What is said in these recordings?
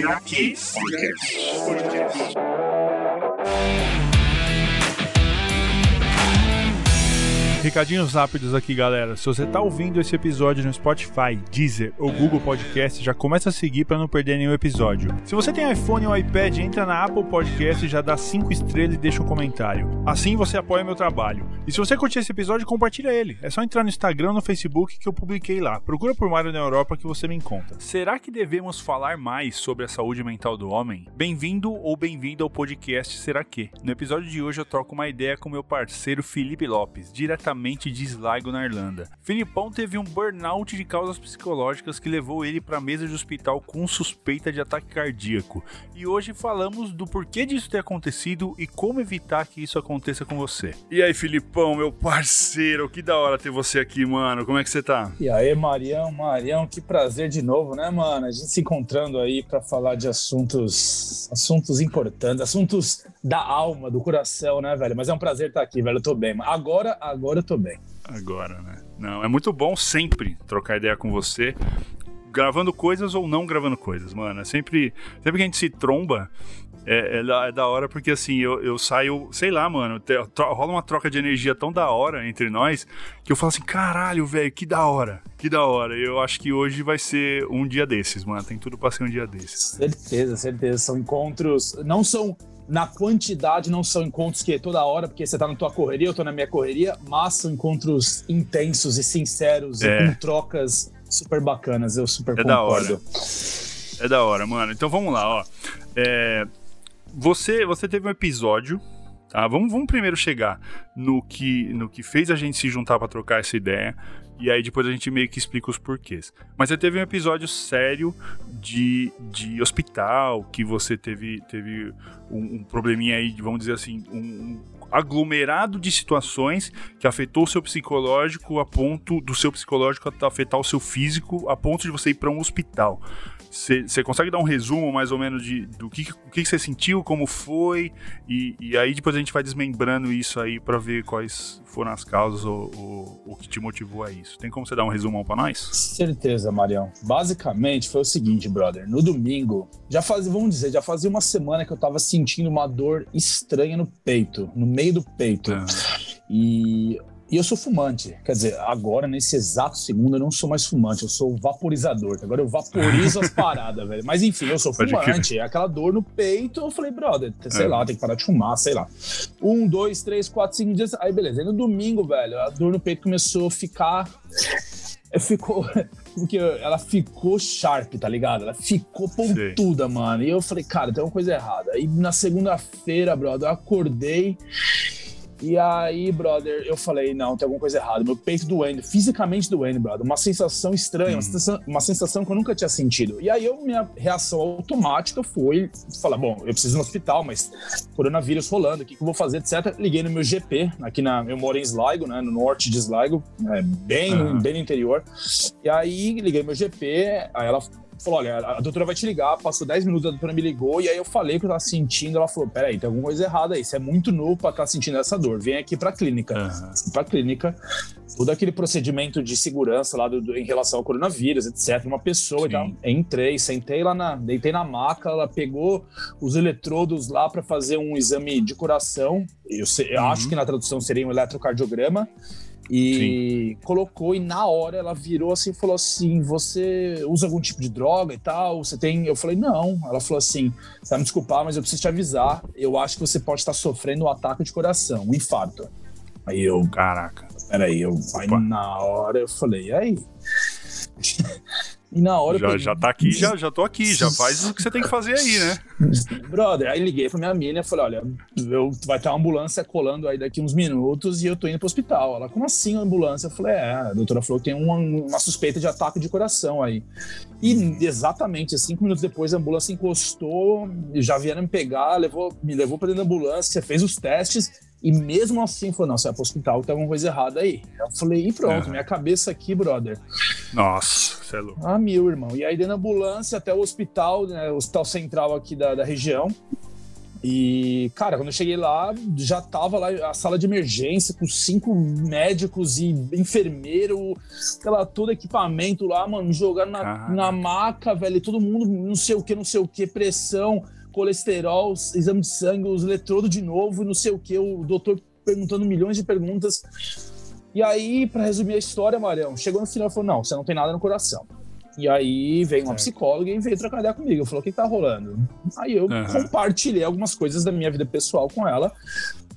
Será que Podcast. Recadinhos rápidos aqui, galera. Se você tá ouvindo esse episódio no Spotify, Deezer ou Google Podcast, já começa a seguir para não perder nenhum episódio. Se você tem iPhone ou iPad, entra na Apple Podcast já dá 5 estrelas e deixa um comentário. Assim você apoia meu trabalho. E se você curtir esse episódio, compartilha ele. É só entrar no Instagram no Facebook que eu publiquei lá. Procura por Mário na Europa que você me encontra. Será que devemos falar mais sobre a saúde mental do homem? Bem-vindo ou bem-vindo ao podcast Será que? No episódio de hoje eu troco uma ideia com meu parceiro Felipe Lopes, diretamente de Sligo, na Irlanda. Filipão teve um burnout de causas psicológicas que levou ele para a mesa de hospital com suspeita de ataque cardíaco. E hoje falamos do porquê disso ter acontecido e como evitar que isso aconteça com você. E aí, Filipão, meu parceiro, que da hora ter você aqui, mano. Como é que você tá? E aí, Marião, Marião, que prazer de novo, né, mano? A gente se encontrando aí para falar de assuntos, assuntos importantes, assuntos da alma, do coração, né, velho? Mas é um prazer estar aqui, velho. Eu tô bem. Agora, agora eu tô bem. Agora, né? Não, é muito bom sempre trocar ideia com você, gravando coisas ou não gravando coisas, mano. É sempre, sempre que a gente se tromba, é, é, da, é da hora porque assim, eu, eu saio, sei lá, mano, te, rola uma troca de energia tão da hora entre nós que eu falo assim, caralho, velho, que da hora, que da hora. Eu acho que hoje vai ser um dia desses, mano. Tem tudo pra ser um dia desses. Certeza, certeza. São encontros, não são na quantidade não são encontros que é toda hora, porque você tá na tua correria, eu tô na minha correria, mas são encontros intensos e sinceros é. e com trocas super bacanas. Eu super é concordo. Da hora. É da hora, mano. Então vamos lá, ó. É, você, você teve um episódio Tá, vamos, vamos primeiro chegar no que, no que fez a gente se juntar para trocar essa ideia. E aí depois a gente meio que explica os porquês. Mas você teve um episódio sério de, de hospital, que você teve, teve um, um probleminha aí, vamos dizer assim, um, um aglomerado de situações que afetou o seu psicológico a ponto do seu psicológico afetar o seu físico a ponto de você ir para um hospital. Você consegue dar um resumo mais ou menos de, do que, você sentiu, como foi, e, e, aí depois a gente vai desmembrando isso aí para ver quais foram as causas ou, ou, o que te motivou a isso. Tem como você dar um resumão para nós? Certeza, Marião. Basicamente foi o seguinte, brother. No domingo, já fazia, vamos dizer, já fazia uma semana que eu tava sentindo uma dor estranha no peito, no meio do peito. É. E e eu sou fumante. Quer dizer, agora, nesse exato segundo, eu não sou mais fumante, eu sou vaporizador. Agora eu vaporizo as paradas, velho. Mas enfim, eu sou fumante. É aquela dor no peito, eu falei, brother, sei é. lá, tem que parar de fumar, sei lá. Um, dois, três, quatro, cinco dias. Aí, beleza. Aí no domingo, velho, a dor no peito começou a ficar. Ficou. Porque ela ficou sharp, tá ligado? Ela ficou pontuda, Sim. mano. E eu falei, cara, tem uma coisa errada. Aí na segunda-feira, brother, eu acordei. E aí, brother, eu falei, não, tem alguma coisa errada. Meu peito doendo, fisicamente doendo, brother. Uma sensação estranha, uma, sensação, uma, sensação, que eu nunca tinha sentido. E aí, eu, minha reação automática foi falar, bom, eu preciso ir no hospital, mas coronavírus rolando, o que, que eu vou fazer, etc. Liguei no meu GP, aqui na... Eu moro em Sligo, né, no norte de Sligo, é, bem, uhum. bem no interior. E aí, liguei meu GP, aí ela falou: olha, a doutora vai te ligar. Passou 10 minutos, a doutora me ligou, e aí eu falei o que eu tava sentindo. Ela falou: peraí, tem alguma coisa errada aí. Você é muito novo pra estar tá sentindo essa dor. Vem aqui pra clínica. Uhum. Pra clínica, todo aquele procedimento de segurança lá do, do, em relação ao coronavírus, etc. Uma pessoa Sim. e tal. Entrei, sentei lá na. Deitei na maca, ela pegou os eletrodos lá para fazer um exame de coração. Eu, eu uhum. acho que na tradução seria um eletrocardiograma. E Sim. colocou, e na hora ela virou assim e falou assim: Você usa algum tipo de droga e tal? Você tem. Eu falei: Não. Ela falou assim: Você vai me desculpar, mas eu preciso te avisar. Eu acho que você pode estar sofrendo um ataque de coração, um infarto. Aí eu. Caraca. Peraí, eu. Aí na hora eu falei: E aí? E na hora. Já, eu... já tá aqui, já, já tô aqui, já faz o que você tem que fazer aí, né? Brother, aí liguei pra minha mina e falei: olha, eu, vai ter uma ambulância colando aí daqui uns minutos e eu tô indo pro hospital. Ela, como assim a ambulância? Eu falei: é, a doutora falou que tem uma, uma suspeita de ataque de coração aí. E exatamente cinco minutos depois a ambulância encostou, já vieram me pegar, levou, me levou pra dentro da ambulância, fez os testes e mesmo assim, falou: não, você vai pro hospital, tem alguma coisa errada aí. Eu falei: e pronto, minha cabeça aqui, brother. Nossa, você é louco. Ah, mil, irmão. E aí, dentro da ambulância até o hospital, né, o hospital central aqui da, da região. E, cara, quando eu cheguei lá, já tava lá a sala de emergência com cinco médicos e enfermeiro, aquela todo equipamento lá, mano, jogando na, na maca, velho, todo mundo não sei o que, não sei o que, pressão, colesterol, exame de sangue, os eletrodos de novo, não sei o que, o doutor perguntando milhões de perguntas. E aí, para resumir a história, Marião, chegou no final e falou: não, você não tem nada no coração. E aí veio uma psicóloga e veio trocar ideia comigo. Falou: o que, que tá rolando? Aí eu uhum. compartilhei algumas coisas da minha vida pessoal com ela.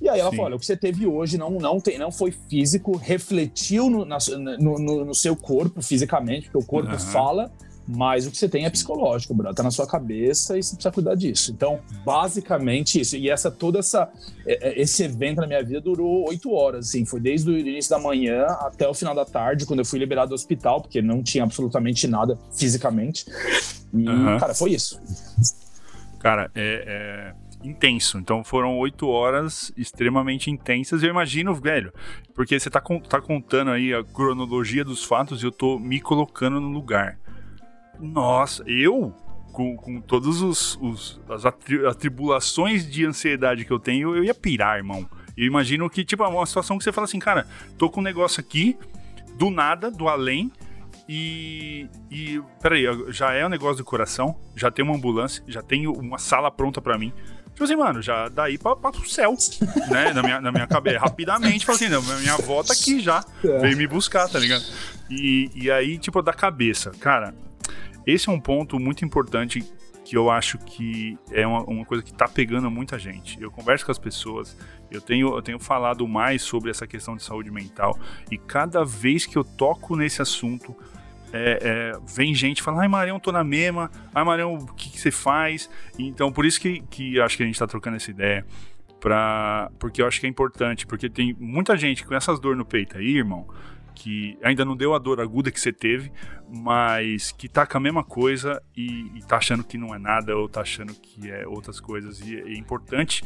E aí ela Sim. falou: olha, o que você teve hoje não, não, tem, não foi físico, refletiu no, na, no, no, no seu corpo fisicamente, porque o corpo uhum. fala, mas o que você tem é psicológico, bro. Tá na sua cabeça e você precisa cuidar disso. Então, basicamente isso. E essa toda essa é, é, esse evento na minha vida durou oito horas, assim. Foi desde o início da manhã até o final da tarde, quando eu fui liberado do hospital, porque não tinha absolutamente nada fisicamente. E, uhum. cara, foi isso. Cara, é, é intenso. Então foram oito horas extremamente intensas. Eu imagino, velho, porque você tá, tá contando aí a cronologia dos fatos e eu tô me colocando no lugar. Nossa, eu com, com todas os, os, as atribulações de ansiedade que eu tenho, eu ia pirar, irmão. Eu imagino que, tipo, é uma situação que você fala assim, cara, tô com um negócio aqui, do nada, do além, e, e peraí, já é um negócio do coração, já tem uma ambulância, já tenho uma sala pronta para mim. Tipo assim, mano, já daí pra, pra o céu, né? Na minha, na minha cabeça, rapidamente, fala assim, não, minha avó tá aqui já, é. veio me buscar, tá ligado? E, e aí, tipo, da cabeça, cara, esse é um ponto muito importante que eu acho que é uma, uma coisa que está pegando muita gente. Eu converso com as pessoas, eu tenho, eu tenho falado mais sobre essa questão de saúde mental e cada vez que eu toco nesse assunto, é, é, vem gente falando, ai Marião, tô na mesma, ai Marião, o que, que você faz? Então, por isso que, que acho que a gente está trocando essa ideia, pra, porque eu acho que é importante, porque tem muita gente com essas dor no peito aí, irmão, que ainda não deu a dor aguda que você teve, mas que tá com a mesma coisa e, e tá achando que não é nada ou tá achando que é outras coisas. E é importante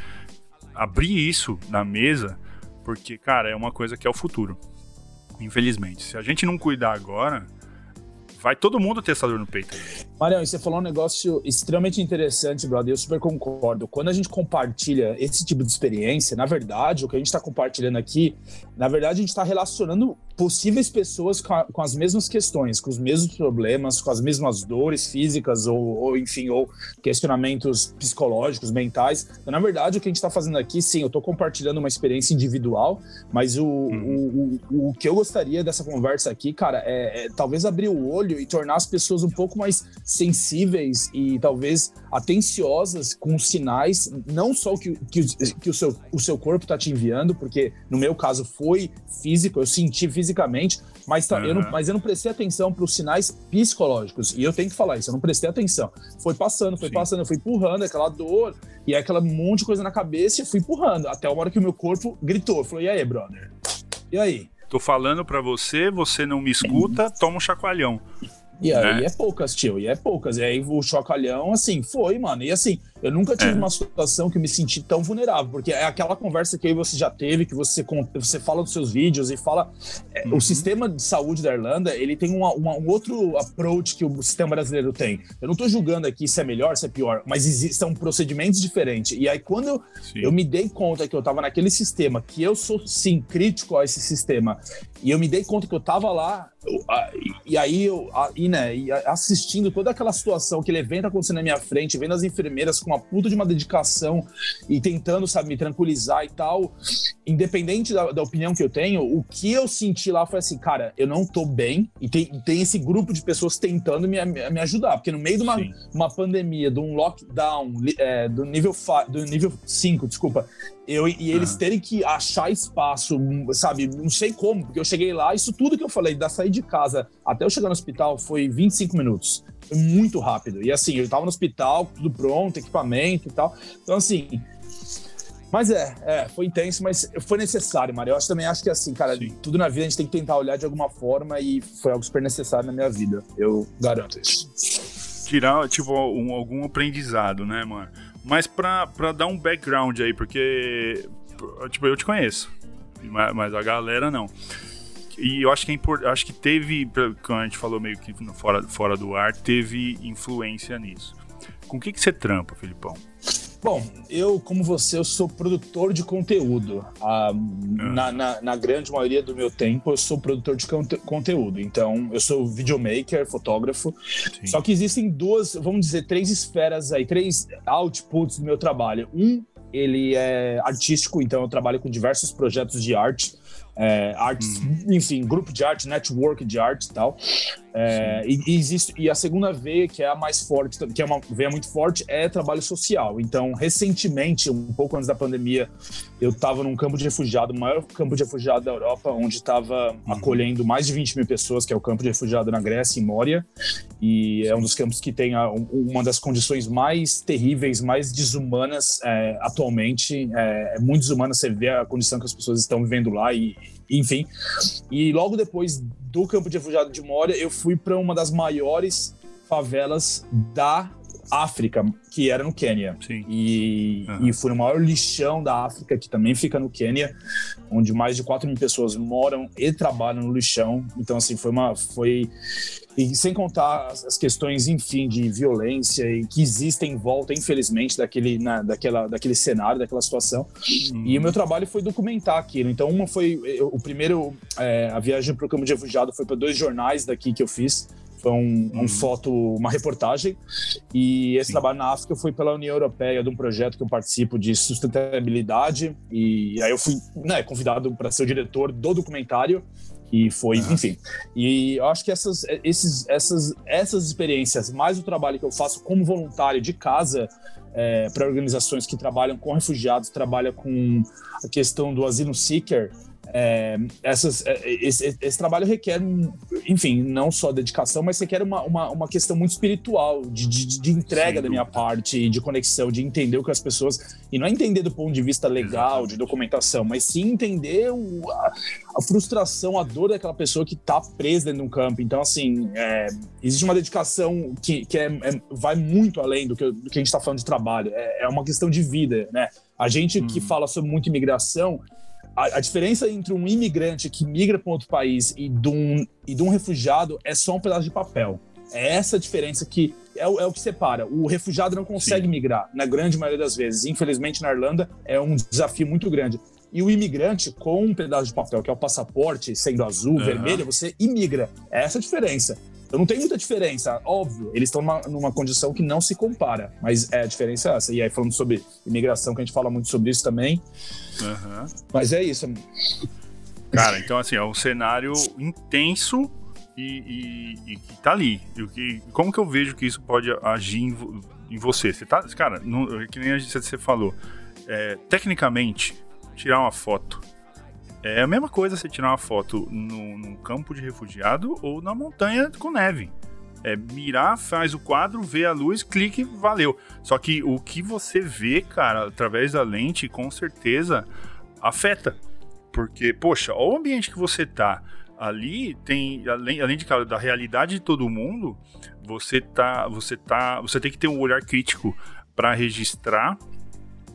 abrir isso na mesa, porque, cara, é uma coisa que é o futuro. Infelizmente. Se a gente não cuidar agora, vai todo mundo ter essa dor no peito. Marião, você falou um negócio extremamente interessante, brother. Eu super concordo. Quando a gente compartilha esse tipo de experiência, na verdade, o que a gente está compartilhando aqui, na verdade, a gente está relacionando possíveis pessoas com, a, com, as mesmas questões, com os mesmos problemas, com as mesmas dores físicas ou, ou enfim, ou questionamentos psicológicos, mentais. Então, na verdade, o que a gente está fazendo aqui, sim, eu estou compartilhando uma experiência individual, mas o, uhum. o, o, o, que eu gostaria dessa conversa aqui, cara, é, é talvez abrir o olho e tornar as pessoas um pouco mais sensíveis e talvez atenciosas com os sinais, não só que, que, que o, seu, o seu corpo está te enviando, porque no meu caso foi físico, eu senti fisicamente, mas, tá, uhum. eu, não, mas eu não prestei atenção para os sinais psicológicos. E eu tenho que falar isso, eu não prestei atenção. Foi passando, foi Sim. passando, eu fui empurrando aquela dor e aquela monte de coisa na cabeça e fui empurrando, até a hora que o meu corpo gritou. Falou, e aí, brother? E aí? Tô falando para você, você não me escuta, toma um chacoalhão. E aí né? é poucas, tio, e é poucas. E aí o chocalhão, assim, foi, mano. E assim, eu nunca tive é. uma situação que eu me senti tão vulnerável, porque é aquela conversa que aí você já teve, que você, você fala dos seus vídeos e fala. É, uhum. O sistema de saúde da Irlanda, ele tem uma, uma, um outro approach que o sistema brasileiro tem. Eu não tô julgando aqui se é melhor, se é pior, mas existem procedimentos diferentes. E aí, quando eu, eu me dei conta que eu tava naquele sistema, que eu sou, sim, crítico a esse sistema, e eu me dei conta que eu tava lá, e aí eu, e, né, e assistindo toda aquela situação, aquele evento acontecendo na minha frente, vendo as enfermeiras com uma puta de uma dedicação e tentando, sabe, me tranquilizar e tal, independente da, da opinião que eu tenho, o que eu senti lá foi assim, cara, eu não tô bem e tem, tem esse grupo de pessoas tentando me, me ajudar, porque no meio de uma, uma pandemia, de um lockdown é, do nível do nível 5, desculpa, eu, e eles uhum. terem que achar espaço, sabe? Não sei como, porque eu cheguei lá, isso tudo que eu falei, da sair de casa até eu chegar no hospital foi 25 minutos. Foi muito rápido. E assim, eu tava no hospital, tudo pronto, equipamento e tal. Então, assim. Mas é, é, foi intenso, mas foi necessário, Mário. Eu acho, também acho que assim, cara, Sim. tudo na vida a gente tem que tentar olhar de alguma forma e foi algo super necessário na minha vida. Eu garanto isso. Tirar, tipo, um, algum aprendizado, né, mano? Mas pra, pra dar um background aí, porque. Tipo, eu te conheço. Mas a galera não. E eu acho que é importante. Acho que teve, quando a gente falou meio que fora, fora do ar, teve influência nisso. Com o que, que você trampa, Filipão? Bom, eu, como você, eu sou produtor de conteúdo. Ah, na, na, na, grande maioria do meu tempo, eu sou produtor de conte conteúdo. Então, eu sou videomaker, fotógrafo. Sim. Só que existem duas, vamos dizer, três esferas aí, três outputs do meu trabalho. Um, ele é artístico, então eu trabalho com diversos projetos de arte é, artes, uhum. enfim, grupo de arte, network de arte e tal. É, e, e, existe, e a segunda veia, que é a mais forte, que é uma veia muito forte, é trabalho social. Então, recentemente, um pouco antes da pandemia, eu estava num campo de refugiado, o maior campo de refugiado da Europa, onde estava uhum. acolhendo mais de 20 mil pessoas, que é o campo de refugiado na Grécia, em Moria. E é um dos campos que tem a, uma das condições mais terríveis, mais desumanas é, atualmente. É, é muito desumana você vê a condição que as pessoas estão vivendo lá e enfim. E logo depois do campo de refugiado de Moria, eu fui para uma das maiores favelas da África, que era no Quênia. Sim. E, uhum. e fui no maior lixão da África, que também fica no Quênia, onde mais de 4 mil pessoas moram e trabalham no lixão. Então, assim, foi uma. Foi, e sem contar as questões, enfim, de violência e que existem em volta, infelizmente, daquele, na, daquela, daquele cenário, daquela situação. Uhum. E o meu trabalho foi documentar aquilo. Então, uma foi. O primeiro. É, a viagem para o campo de refugiado foi para dois jornais daqui que eu fiz. Foi um, um uhum. foto, uma reportagem. E esse Sim. trabalho na África foi pela União Europeia, de um projeto que eu participo de sustentabilidade. E aí eu fui né, convidado para ser o diretor do documentário. E foi, enfim. E eu acho que essas, esses, essas, essas experiências, mais o trabalho que eu faço como voluntário de casa, é, para organizações que trabalham com refugiados, trabalham com a questão do asilo seeker, é, essas, é, esse, esse, trabalho requer, enfim, não só dedicação, mas requer uma, uma, uma questão muito espiritual, de, de, de entrega Sim, da minha parte, de conexão, de entender o que as pessoas. E não é entender do ponto de vista legal, de documentação, mas sim entender o, a, a, frustração, a dor daquela pessoa que está presa dentro de um campo. Então, assim, é, existe uma dedicação que, que é, é, vai muito além do que, do que a gente está falando de trabalho. É, é, uma questão de vida, né? A gente hum. que fala sobre muita imigração a, a, diferença entre um imigrante que migra para outro país e de, um, e de um refugiado é só um pedaço de papel. É essa a diferença que é, é o que separa. O refugiado não consegue Sim. migrar, na grande maioria das vezes. Infelizmente, na Irlanda, é um desafio muito grande. E o imigrante, com um pedaço de papel, que é o passaporte, sendo azul, uhum. vermelho, você imigra. É essa a diferença. Então não tem muita diferença, óbvio. Eles estão numa, numa, condição que não se compara, mas é a diferença é essa. E aí, falando sobre imigração, que a gente fala muito sobre isso também. Uhum. Mas é isso. Cara, então assim, é um cenário intenso e, e, e que tá ali. E, que, como que eu vejo que isso pode agir em, em você? Você tá, cara, não, que nem a gente, você falou, é, tecnicamente, tirar uma foto é a mesma coisa você tirar uma foto no, num campo de refugiado ou na montanha com neve. É mirar, faz o quadro, vê a luz, clique, valeu. Só que o que você vê, cara, através da lente, com certeza afeta. Porque, poxa, olha o ambiente que você tá. Ali tem, além, além de cara, da realidade de todo mundo, você tá, você tá, você tem que ter um olhar crítico para registrar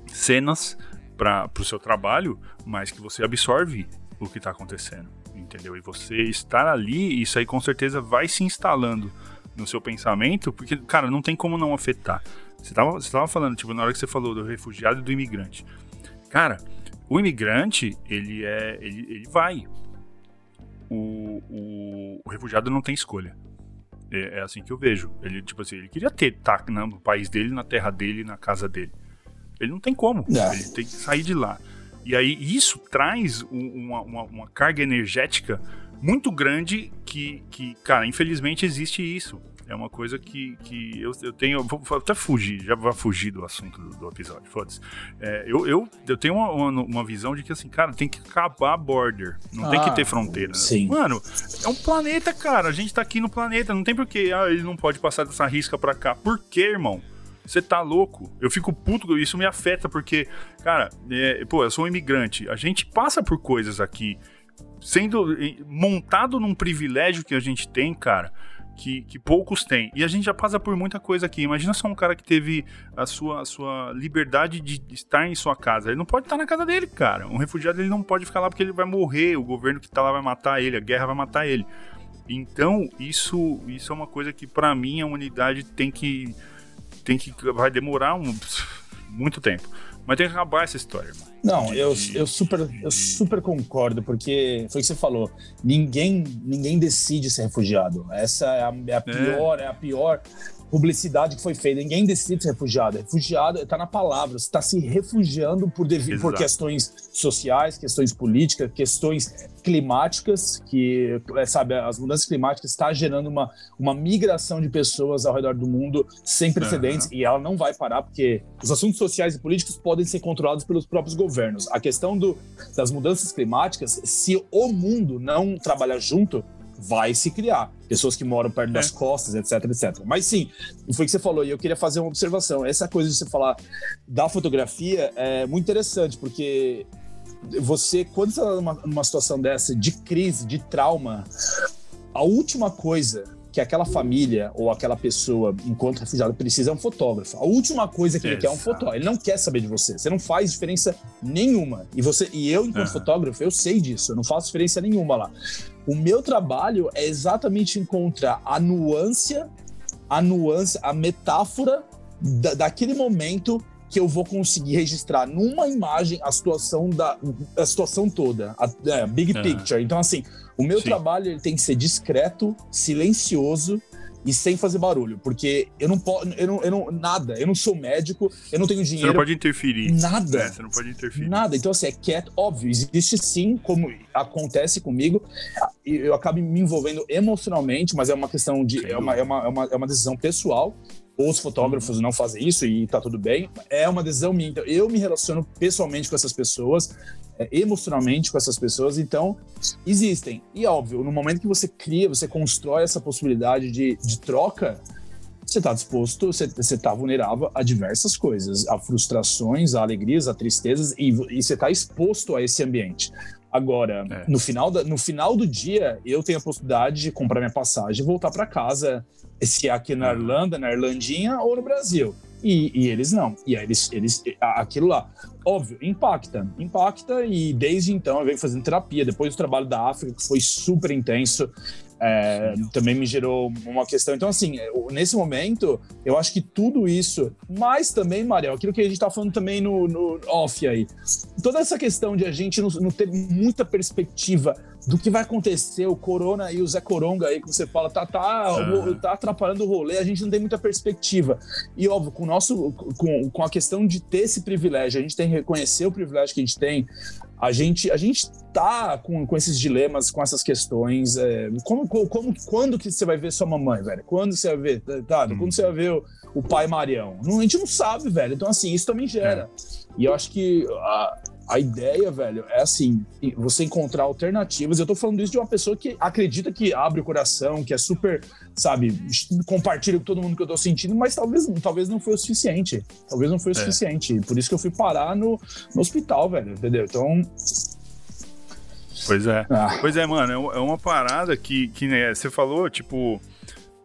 cenas para o seu trabalho, mas que você absorve o que está acontecendo, entendeu? E você estar ali, isso aí com certeza vai se instalando no seu pensamento, porque, cara, não tem como não afetar. Você estava você tava falando, tipo, na hora que você falou do refugiado e do imigrante. Cara, o imigrante, ele é. Ele, ele vai. O, o, o refugiado não tem escolha. É, é, assim que eu vejo. Ele, tipo assim, ele queria ter, tá no país dele, na terra dele, na casa dele. Ele não tem como. É. Ele tem que sair de lá. E aí isso traz uma, uma, uma, carga energética muito grande que, que, cara, infelizmente existe isso. É uma coisa que, que eu, eu tenho. Vou até fugir, já vou fugir do assunto do, do episódio, foda-se. É, eu, eu, eu tenho uma, uma, uma, visão de que, assim, cara, tem que acabar a border. Não ah, tem que ter ah, fronteira. Sim. Mano, é um planeta, cara. A gente tá aqui no planeta. Não tem porquê. Ah, ele não pode passar dessa risca pra cá. Por quê, irmão? Você tá louco? Eu fico puto, isso me afeta, porque, cara, é, pô, eu sou um imigrante. A gente passa por coisas aqui, sendo montado num privilégio que a gente tem, cara. Que, que, poucos têm. E a gente já passa por muita coisa aqui. Imagina só um cara que teve a sua, a sua liberdade de estar em sua casa. Ele não pode estar na casa dele, cara. Um refugiado ele não pode ficar lá porque ele vai morrer. O governo que está lá vai matar ele. A guerra vai matar ele. Então, isso, isso é uma coisa que, para mim, a humanidade tem que tem que vai demorar um muito tempo. Mas tem que acabar essa história, irmão. Não, eu, eu, super, eu super concordo, porque foi o que você falou. Ninguém, ninguém decide ser refugiado. Essa é a, é a pior, é. é a pior publicidade que foi feita. Ninguém decide ser refugiado. Refugiado está na palavra. Está se refugiando por, devido, por questões sociais, questões políticas, questões climáticas, que, é, sabe, as mudanças climáticas está gerando uma, uma migração de pessoas ao redor do mundo sem precedentes uhum. e ela não vai parar porque os assuntos sociais e políticos podem ser controlados pelos próprios governos. A questão do, das mudanças climáticas, se o mundo não trabalhar junto, vai se criar. Pessoas que moram perto é. das costas, etc, etc. Mas sim, foi o que você falou, e eu queria fazer uma observação. Essa coisa de você falar da fotografia é muito interessante, porque você, quando você está numa, numa situação dessa de crise, de trauma, a última coisa que aquela família ou aquela pessoa, enquanto refugiado, precisa é um fotógrafo. A última coisa que Exato. ele quer é um fotógrafo. Ele não quer saber de você. Você não faz diferença nenhuma. E você e eu, enquanto uhum. fotógrafo, eu sei disso. Eu não faço diferença nenhuma lá. O meu trabalho é exatamente encontrar a nuance, a nuance, a metáfora da, daquele momento que eu vou conseguir registrar numa imagem a situação da a situação toda, a, é, big picture. Então assim, o meu Sim. trabalho ele tem que ser discreto, silencioso e sem fazer barulho, porque eu não posso, eu não, eu não, nada, eu não sou médico, eu não tenho dinheiro. Você não pode interferir. Nada. É, você não pode interferir. Nada. Então, assim, é quieto, óbvio, existe sim, como acontece comigo, eu acabo me envolvendo emocionalmente, mas é uma questão de, é uma, é, uma, é, uma, é uma decisão pessoal, os fotógrafos não fazem isso e tá tudo bem. É uma decisão minha. Então, eu me relaciono pessoalmente com essas pessoas, é, emocionalmente com essas pessoas, então existem. E óbvio, no momento que você cria, você constrói essa possibilidade de, de troca, você está disposto, você está vulnerável a diversas coisas, a frustrações, a alegrias, a tristezas, e, e você está exposto a esse ambiente. Agora, é. no, final da, no final do dia, eu tenho a possibilidade de comprar minha passagem e voltar para casa, se é aqui na Irlanda, na Irlandinha ou no Brasil. E, e, eles não. E aí eles, eles. Aquilo lá. Óbvio, impacta. Impacta, e desde então eu venho fazendo terapia. Depois do trabalho da África, que foi super intenso, é, também me gerou uma questão. Então, assim, nesse momento, eu acho que tudo isso, mas também, Mariel, aquilo que a gente tá falando também no, no off aí, toda essa questão de a gente não, não, ter muita perspectiva do que vai acontecer, o Corona e o Zé Coronga aí, que você fala, tá, tá, uhum. tá atrapalhando o rolê, a gente não tem muita perspectiva. E, óbvio, com, nosso, com, com a questão de ter esse privilégio, a gente tem que reconhecer o privilégio que a gente tem, a gente, a gente tá com, com esses dilemas, com essas questões. É, como, como, quando que você vai ver sua mamãe, velho? Quando você vai ver, tá? Hum. Quando você vai ver o, o, pai Marião? Não, a gente não sabe, velho. Então, assim, isso também gera. É. E eu acho que a, a ideia, velho, é assim, você encontrar alternativas. Eu tô falando isso de uma pessoa que acredita que abre o coração, que é super, sabe, compartilha com todo mundo que eu tô sentindo, mas talvez, talvez não foi o suficiente. Talvez não foi o é. suficiente. Por isso que eu fui parar no, no hospital, velho, entendeu? Então. Pois é. Ah. Pois é, mano, é, é uma parada que, que né, você falou, tipo.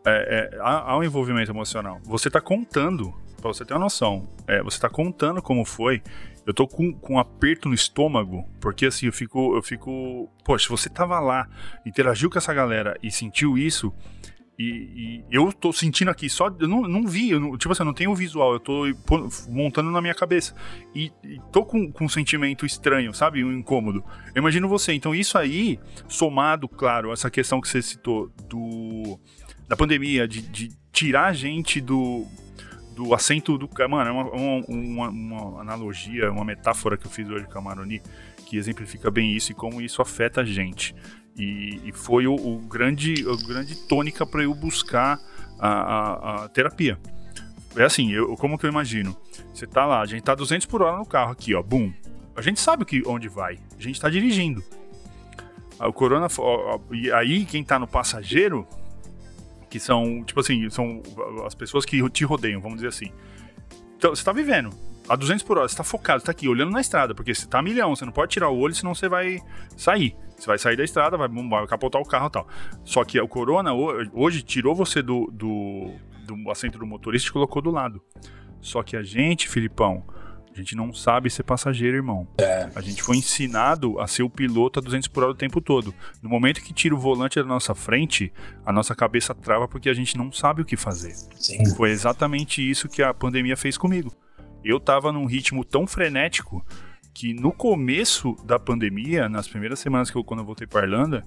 É, é, há, há um envolvimento emocional. Você tá contando pra você ter uma noção, é, você tá contando como foi eu tô com, com um aperto no estômago, porque assim, eu fico, eu fico. Poxa, você tava lá, interagiu com essa galera e sentiu isso. E, e eu tô sentindo aqui, só. Eu não, não vi, eu não, tipo assim, eu não tenho o visual, eu tô montando na minha cabeça. E, e tô com, com um sentimento estranho, sabe? Um incômodo. Eu imagino você. Então, isso aí, somado, claro, essa questão que você citou do. Da pandemia, de, de tirar a gente do, do assento do. Mano, é uma, uma, uma, analogia, uma metáfora que eu fiz hoje com a Maroni, que exemplifica bem isso e como isso afeta a gente. E, e foi o, o, grande, a grande tônica para eu buscar a, a, a, terapia. É assim, eu, como que eu imagino? Você tá lá, a gente tá 200 por hora no carro aqui, ó, bum. A gente sabe que, onde vai, a gente tá dirigindo. O corona, e aí quem tá no passageiro que são, tipo assim, são as pessoas que te rodeiam, vamos dizer assim. Então, você tá vivendo a 200 por hora, você tá focado, você tá aqui olhando na estrada, porque você tá milhão, você não pode tirar o olho, senão você vai sair. Você vai sair da estrada, vai, vai capotar o carro e tal. Só que o Corona hoje tirou você do, do, do assento do motorista e colocou do lado. Só que a gente, Filipão, a gente não sabe ser passageiro, irmão. É. A gente foi ensinado a ser o piloto a 200 por hora o tempo todo. No momento que tira o volante da nossa frente, a nossa cabeça trava porque a gente não sabe o que fazer. Sim. Foi exatamente isso que a pandemia fez comigo. eu tava num ritmo tão frenético que no começo da pandemia, nas primeiras semanas que eu, quando eu voltei para Irlanda,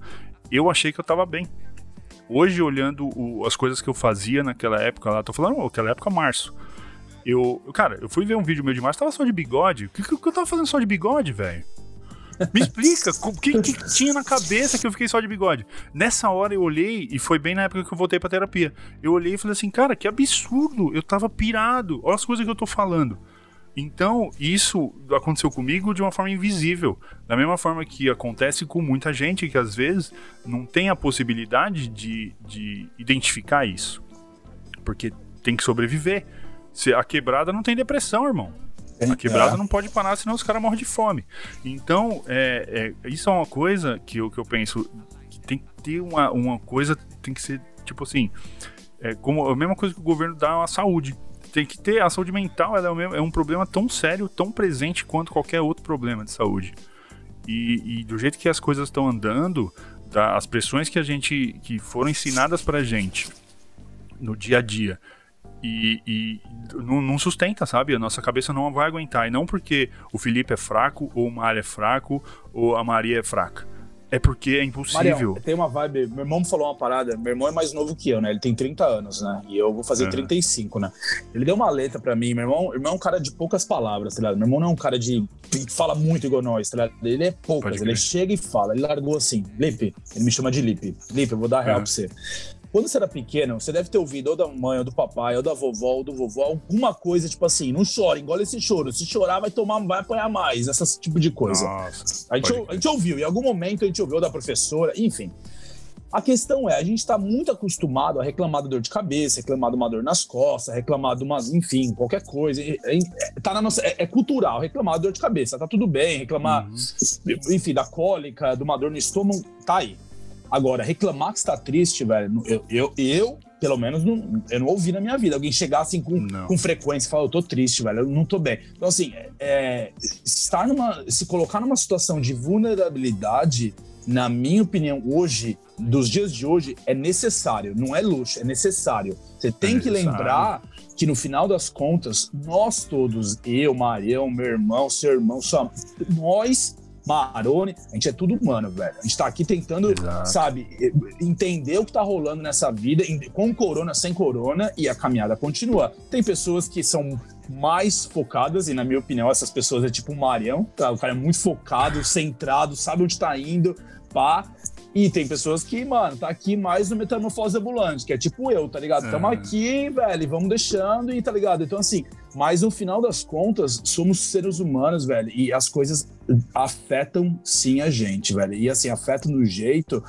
eu achei que eu tava bem. Hoje, olhando o, as coisas que eu fazia naquela época lá, tô falando, aquela época, março. Eu, cara, eu fui ver um vídeo meu de tava só de bigode. O que, que, que eu tava fazendo só de bigode, velho? Me explica, o que, que tinha na cabeça que eu fiquei só de bigode? Nessa hora eu olhei, e foi bem na época que eu voltei pra terapia. Eu olhei e falei assim, cara, que absurdo, eu tava pirado, olha as coisas que eu tô falando. Então, isso aconteceu comigo de uma forma invisível. Da mesma forma que acontece com muita gente que às vezes não tem a possibilidade de, de identificar isso. Porque tem que sobreviver. Se a quebrada não tem depressão, irmão. A quebrada é. não pode parar, senão os caras morrem de fome. Então, é, é, isso é uma coisa que eu, que eu penso que tem que ter uma, uma coisa, tem que ser tipo assim. É como a mesma coisa que o governo dá à saúde tem que ter a saúde mental, ela é, mesmo, é, um problema tão sério, tão presente quanto qualquer outro problema de saúde. E, e do jeito que as coisas estão andando, da, as pressões que a gente que foram ensinadas pra gente no dia a dia e, e não, não, sustenta, sabe? A nossa cabeça não vai aguentar. E não porque o Felipe é fraco, ou o Mário é fraco, ou a Maria é fraca. É porque é impossível. Marião, tem uma vibe. Meu irmão me falou uma parada. Meu irmão é mais novo que eu, né? Ele tem 30 anos, né? E eu vou fazer uhum. 35, né? Ele deu uma letra pra mim. Meu irmão, meu irmão é um cara de poucas palavras, tá ligado? Meu irmão não é um cara de. que fala muito igual nós, tá ligado? Ele é poucas. Ele chega e fala. Ele largou assim, Lipe. Ele me chama de Lipe. Lipe, eu vou dar real uhum. pra você. Quando você era pequeno, você deve ter ouvido ou da mãe, ou do papai, ou da vovó, ou do vovô, alguma coisa tipo assim, não chora, engole esse choro. Se chorar, vai tomar, vai apanhar mais, esse tipo de coisa. Nossa, a, gente, a gente ouviu, em algum momento a gente ouviu da professora, enfim. A questão é, a gente está muito acostumado a reclamar da dor de cabeça, reclamar de uma dor nas costas, reclamar de umas, enfim, qualquer coisa. É, é, tá na nossa, é, é, cultural reclamar da dor de cabeça, tá tudo bem, reclamar, uhum. enfim, da cólica, de uma dor no estômago, tá aí. Agora, reclamar que está triste, velho, eu, eu, eu pelo menos, não, eu não ouvi na minha vida alguém chegar assim com, com frequência e falar, eu tô triste, velho, eu não tô bem. Então, assim, é, estar numa. se colocar numa situação de vulnerabilidade, na minha opinião, hoje, dos dias de hoje, é necessário, não é luxo, é necessário. Você tem é que lembrar que no final das contas, nós todos, eu, Marião, meu irmão, seu irmão, sua, nós Maroni, a gente é tudo humano, velho. A gente tá aqui tentando, Exato. sabe, entender o que tá rolando nessa vida, com corona, sem corona, e a caminhada continua. Tem pessoas que são mais focadas, e na minha opinião, essas pessoas é tipo o Marião, tá? O cara é muito focado, centrado, sabe onde tá indo, pá. E tem pessoas que, mano, tá aqui mais no metamorfose ambulante, que é tipo eu, tá ligado? Tamo é. aqui, velho, vamos deixando e tá ligado? Então, assim, mas no final das contas, somos seres humanos, velho, e as coisas afetam sim a gente, velho. E assim, afetam no jeito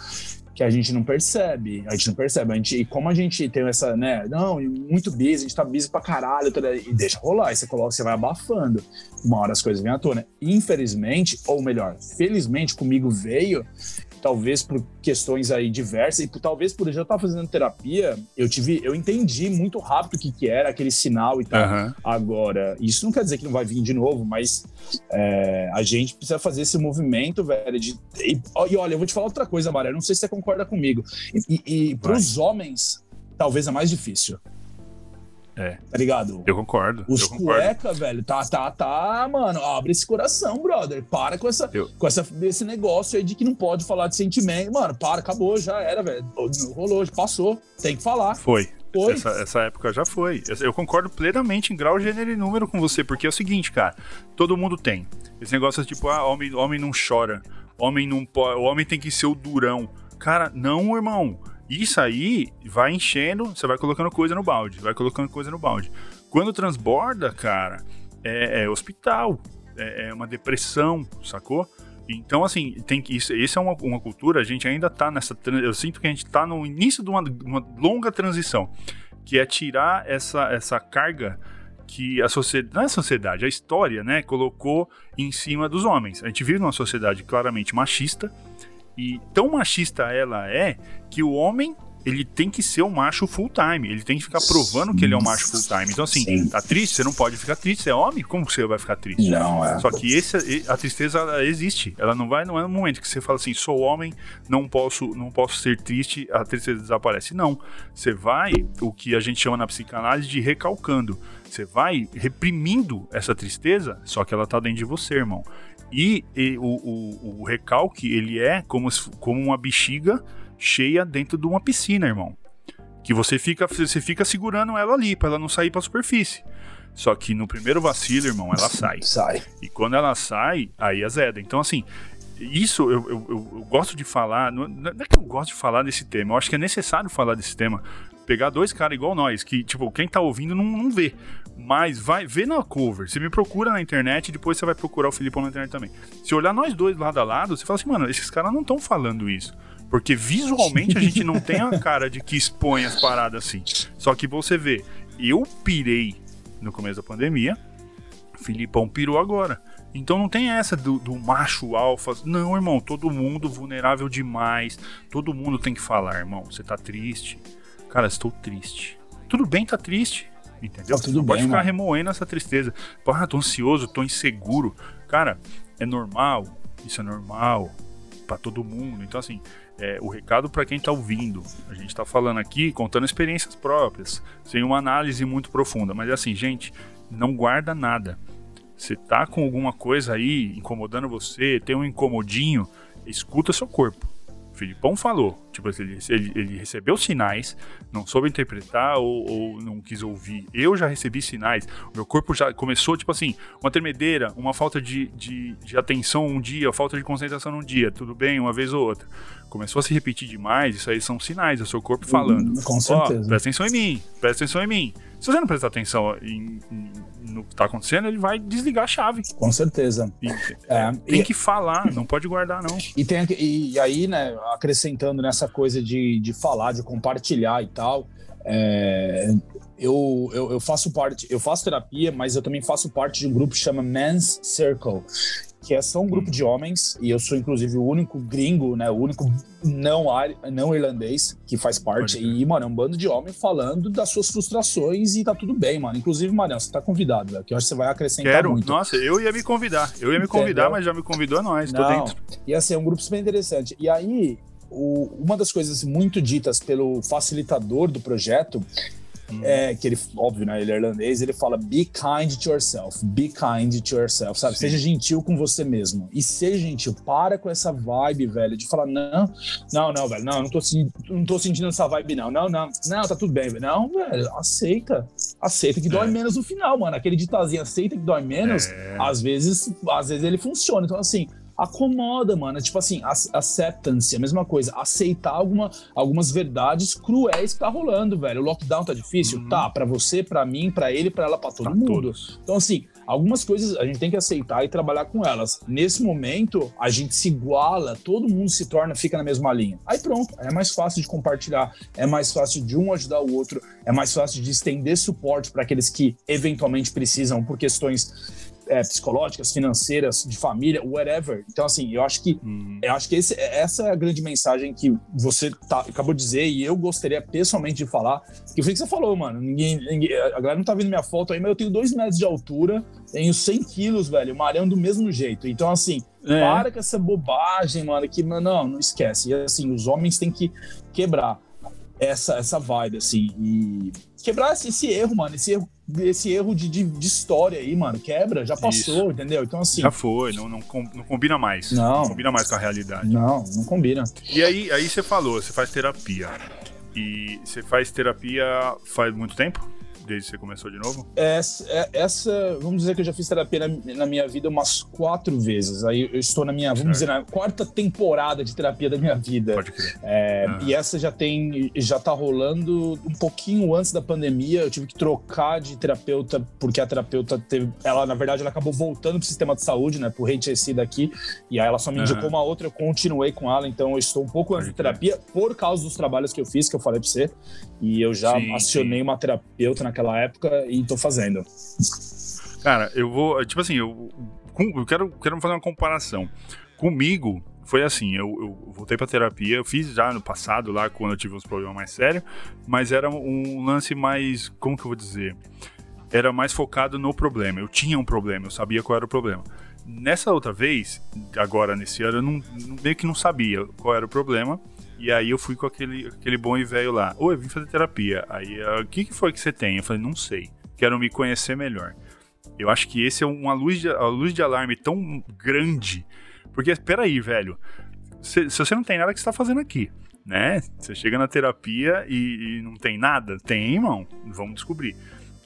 que a gente não percebe. A gente não percebe. A gente, e como a gente tem essa, né? Não, muito busy, a gente tá busy pra caralho, e deixa rolar. Aí você coloca, você vai abafando. Uma hora as coisas vêm à tona. Infelizmente, ou melhor, felizmente comigo veio talvez por questões aí diversas e por, talvez por eu já estar fazendo terapia, eu tive, eu entendi muito rápido o que, que era aquele sinal e tal. Uhum. Agora, isso não quer dizer que não vai vir de novo, mas é, a gente precisa fazer esse movimento, velho. De, e, e, olha, eu vou te falar outra coisa, Maria, não sei se você concorda comigo. E, e, e para os homens, talvez é mais difícil. É. Tá ligado? Eu concordo. Os eu cueca, concordo. velho, tá, tá, tá, mano, abre esse coração, brother. Para com essa, eu... com essa, esse negócio aí de que não pode falar de sentimento. Mano, para, acabou, já era, velho. Rolou, passou. Tem que falar. Foi. Foi. Essa, essa, época já foi. Eu concordo plenamente em grau, gênero e número com você, porque é o seguinte, cara, todo mundo tem. Esse negócio é tipo, ah, homem, homem não chora, homem não pode, o homem tem que ser o durão. Cara, não, irmão. Isso aí vai enchendo, você vai colocando coisa no balde, vai colocando coisa no balde. Quando transborda, cara, é, é hospital, é, é, uma depressão, sacou? Então, assim, tem que. Isso, isso é uma, uma cultura, a gente ainda tá nessa. Eu sinto que a gente tá no início de uma, uma longa transição, que é tirar essa, essa carga que a sociedade, não é a sociedade, a história, né, colocou em cima dos homens. A gente vive numa sociedade claramente machista, e tão machista ela é que o homem ele tem que ser um macho full time. Ele tem que ficar provando que ele é um macho full time. Então, assim, Sim. tá triste? Você não pode ficar triste. Você é homem? Como você vai ficar triste? Não, é. Só que esse, a tristeza ela existe. Ela não vai, não é no momento que você fala assim, sou homem, não posso, não posso ser triste, a tristeza desaparece. Não. Você vai, o que a gente chama na psicanálise de recalcando. Você vai reprimindo essa tristeza, só que ela tá dentro de você, irmão. E, e o, o, o, recalque, ele é como, como uma bexiga cheia dentro de uma piscina, irmão. Que você fica, você fica segurando ela ali para ela não sair para a superfície. Só que no primeiro vacilo, irmão, ela sai. Sai. E quando ela sai, aí azeda. Então, assim, isso eu, eu, eu, gosto de falar. Não, é que eu gosto de falar desse tema, eu acho que é necessário falar desse tema. Pegar dois caras igual nós, que, tipo, quem tá ouvindo não, não vê. Mas vai ver na cover. Você me procura na internet e depois você vai procurar o Filipão na internet também. Se olhar nós dois lado a lado, você fala assim, mano, esses caras não estão falando isso. Porque visualmente a gente não tem a cara de que expõe as paradas assim. Só que você vê, eu pirei no começo da pandemia, Filipão pirou agora. Então não tem essa do, do, macho alfa. Não, irmão, todo mundo vulnerável demais. Todo mundo tem que falar, irmão. Você tá triste. Cara, estou triste. Tudo bem, tá triste. Entendeu? Tá tudo não bem, pode ficar mano. remoendo essa tristeza. Porra, tô ansioso, tô inseguro. Cara, é normal. Isso é normal para todo mundo. Então, assim, é, o recado para quem está ouvindo. A gente está falando aqui, contando experiências próprias, sem uma análise muito profunda. Mas é assim, gente, não guarda nada. Você tá com alguma coisa aí incomodando você, tem um incomodinho, escuta seu corpo. Filipão falou. Tipo, ele, ele, ele, recebeu sinais, não soube interpretar ou, ou, não quis ouvir. Eu já recebi sinais. O meu corpo já começou, tipo assim, uma tremedeira, uma falta de, de, de atenção um dia, falta de concentração um dia, tudo bem, uma vez ou outra. Começou a se repetir demais, isso aí são sinais, é o seu corpo falando. Com certeza. Oh, presta atenção em mim, presta atenção em mim. Se você não prestar atenção em, em, no que está acontecendo, ele vai desligar a chave. Com certeza. E, é, tem e, que falar, não pode guardar, não. E, tem, e aí, né, acrescentando nessa coisa de, de falar, de compartilhar e tal, é, eu, eu, eu, faço parte, eu faço terapia, mas eu também faço parte de um grupo que chama Men's Circle, que é só um grupo de homens, e eu sou inclusive o único gringo, né, o único não, não irlandês que faz parte. E, mano, é um bando de homens falando das suas frustrações e tá tudo bem, mano. Inclusive, Mariano, você tá convidado, velho, que eu acho que você vai acrescentar Quero. muito. Nossa, eu ia me convidar. Eu ia me convidar, Entendeu? mas já me convidou a nós, não. tô dentro. E assim, é um grupo super interessante. E aí, o, uma das coisas muito ditas pelo facilitador do projeto é, que ele, óbvio, né? Ele é irlandês, ele fala be kind to yourself, be kind to yourself, sabe? Sim. Seja gentil com você mesmo. E seja gentil, para com essa vibe, velho, de falar, não, não, não, velho, não, não tô, não tô sentindo essa vibe, não, não, não, não, tá tudo bem, velho. Não, velho, aceita. Aceita que dói é. menos no final, mano. Aquele ditazinho, aceita que dói menos, é. às vezes, às vezes ele funciona. Então, assim, acomoda, mano. Tipo assim, acceptance, a mesma coisa. Aceitar alguma, algumas verdades cruéis que tá rolando, velho. O lockdown tá difícil? Uhum. Tá, pra você, pra mim, pra ele, pra ela, pra todo pra mundo. Todos. Então, assim, algumas coisas a gente tem que aceitar e trabalhar com elas. Nesse momento, a gente se iguala, todo mundo se torna, fica na mesma linha. Aí pronto, é mais fácil de compartilhar, é mais fácil de um ajudar o outro, é mais fácil de estender suporte para aqueles que eventualmente precisam por questões é, psicológicas, financeiras, de família, whatever. Então, assim, eu acho que uhum. eu acho que esse, essa é a grande mensagem que você tá, acabou de dizer e eu gostaria pessoalmente de falar. Que foi o que você falou, mano. Ninguém, ninguém, a galera não tá vendo minha foto aí, mas eu tenho dois metros de altura, tenho 100 quilos, velho, malhando do mesmo jeito. Então, assim, é. para com essa bobagem, mano, que não, não esquece. E, assim, os homens têm que quebrar essa, essa vibe, assim, e quebrar esse, esse erro, mano, esse erro esse erro de, de, de, história aí, mano. Quebra, já passou, Isso. entendeu? Então, assim. Já foi, não, não, não combina mais. Não. não. combina mais com a realidade. Não, não combina. E aí, aí você falou, você faz terapia. E você faz terapia faz muito tempo? Desde que você começou de novo? Essa, é, essa, vamos dizer que eu já fiz terapia na, na, minha vida umas quatro vezes. Aí eu estou na minha, vamos certo. dizer, na quarta temporada de terapia da minha vida. Pode crer. É, uhum. E essa já tem, já tá rolando um pouquinho antes da pandemia. Eu tive que trocar de terapeuta, porque a terapeuta teve, ela, na verdade, ela acabou voltando pro sistema de saúde, né, pro HSC daqui. E aí ela só me indicou uhum. uma outra, eu continuei com ela. Então eu estou um pouco antes de terapia, por causa dos trabalhos que eu fiz, que eu falei pra você. E eu já sim, acionei sim. uma terapeuta naquela época e tô fazendo. Cara, eu vou. Tipo assim, eu, eu quero, quero fazer uma comparação. Comigo, foi assim, eu, eu voltei pra terapia, eu fiz já no passado, lá quando eu tive uns problemas mais sérios, mas era um lance mais, como que eu vou dizer? Era mais focado no problema. Eu tinha um problema, eu sabia qual era o problema. Nessa outra vez, agora nesse ano, eu não, meio que não sabia qual era o problema. E aí eu fui com aquele, aquele bom e velho lá. Oi, eu vim fazer terapia. Aí, ah, o que, que foi que você tem? Eu falei, não sei. Quero me conhecer melhor. Eu acho que esse é uma luz de, a luz de alarme tão grande. Porque, peraí, velho. Se, se você não tem nada, que você tá fazendo aqui? Né? Você chega na terapia e, e não tem nada? Tem, irmão. Vamos descobrir.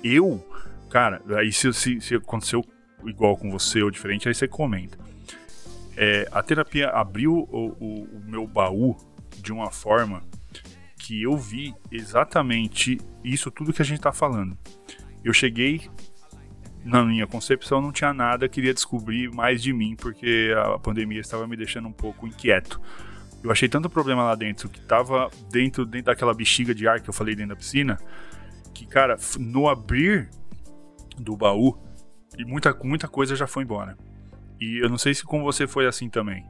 Eu, cara, aí se, se, se aconteceu igual com você ou diferente, aí você comenta. É, a terapia abriu o, o, o meu baú de uma forma que eu vi exatamente isso tudo que a gente tá falando. Eu cheguei na minha concepção não tinha nada, queria descobrir mais de mim porque a pandemia estava me deixando um pouco inquieto. Eu achei tanto problema lá dentro que estava dentro, dentro daquela bexiga de ar que eu falei dentro da piscina, que cara, no abrir do baú muita muita coisa já foi embora. E eu não sei se com você foi assim também.